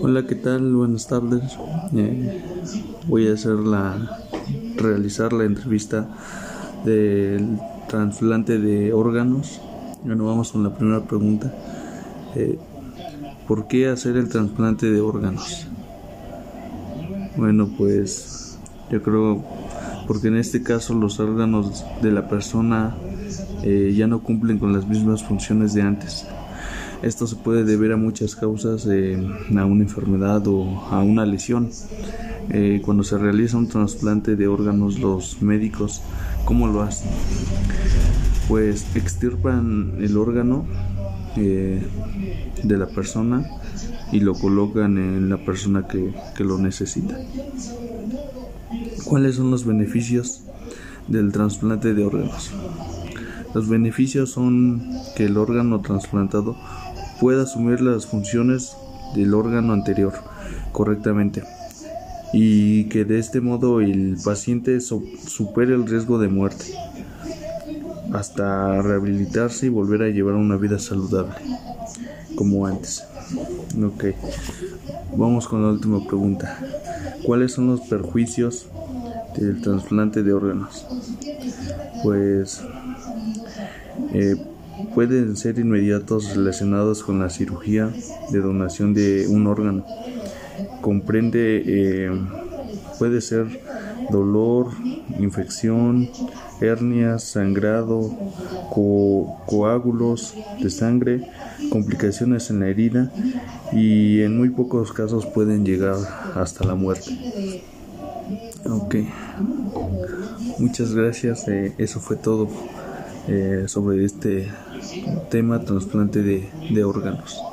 Hola, ¿qué tal? Buenas tardes. Eh, voy a hacer la realizar la entrevista del trasplante de órganos. Bueno, vamos con la primera pregunta. Eh, ¿Por qué hacer el trasplante de órganos? Bueno, pues yo creo porque en este caso los órganos de la persona eh, ya no cumplen con las mismas funciones de antes. Esto se puede deber a muchas causas, eh, a una enfermedad o a una lesión. Eh, cuando se realiza un trasplante de órganos, los médicos, ¿cómo lo hacen? Pues extirpan el órgano eh, de la persona y lo colocan en la persona que, que lo necesita. ¿Cuáles son los beneficios del trasplante de órganos? Los beneficios son que el órgano trasplantado pueda asumir las funciones del órgano anterior correctamente y que de este modo el paciente supere el riesgo de muerte hasta rehabilitarse y volver a llevar una vida saludable como antes. Ok, vamos con la última pregunta. ¿Cuáles son los perjuicios del trasplante de órganos? Pues eh, pueden ser inmediatos relacionados con la cirugía de donación de un órgano. Comprende, eh, puede ser dolor, infección, hernias, sangrado, coágulos de sangre, complicaciones en la herida y en muy pocos casos pueden llegar hasta la muerte. Ok, muchas gracias, eh, eso fue todo eh, sobre este tema trasplante de, de órganos.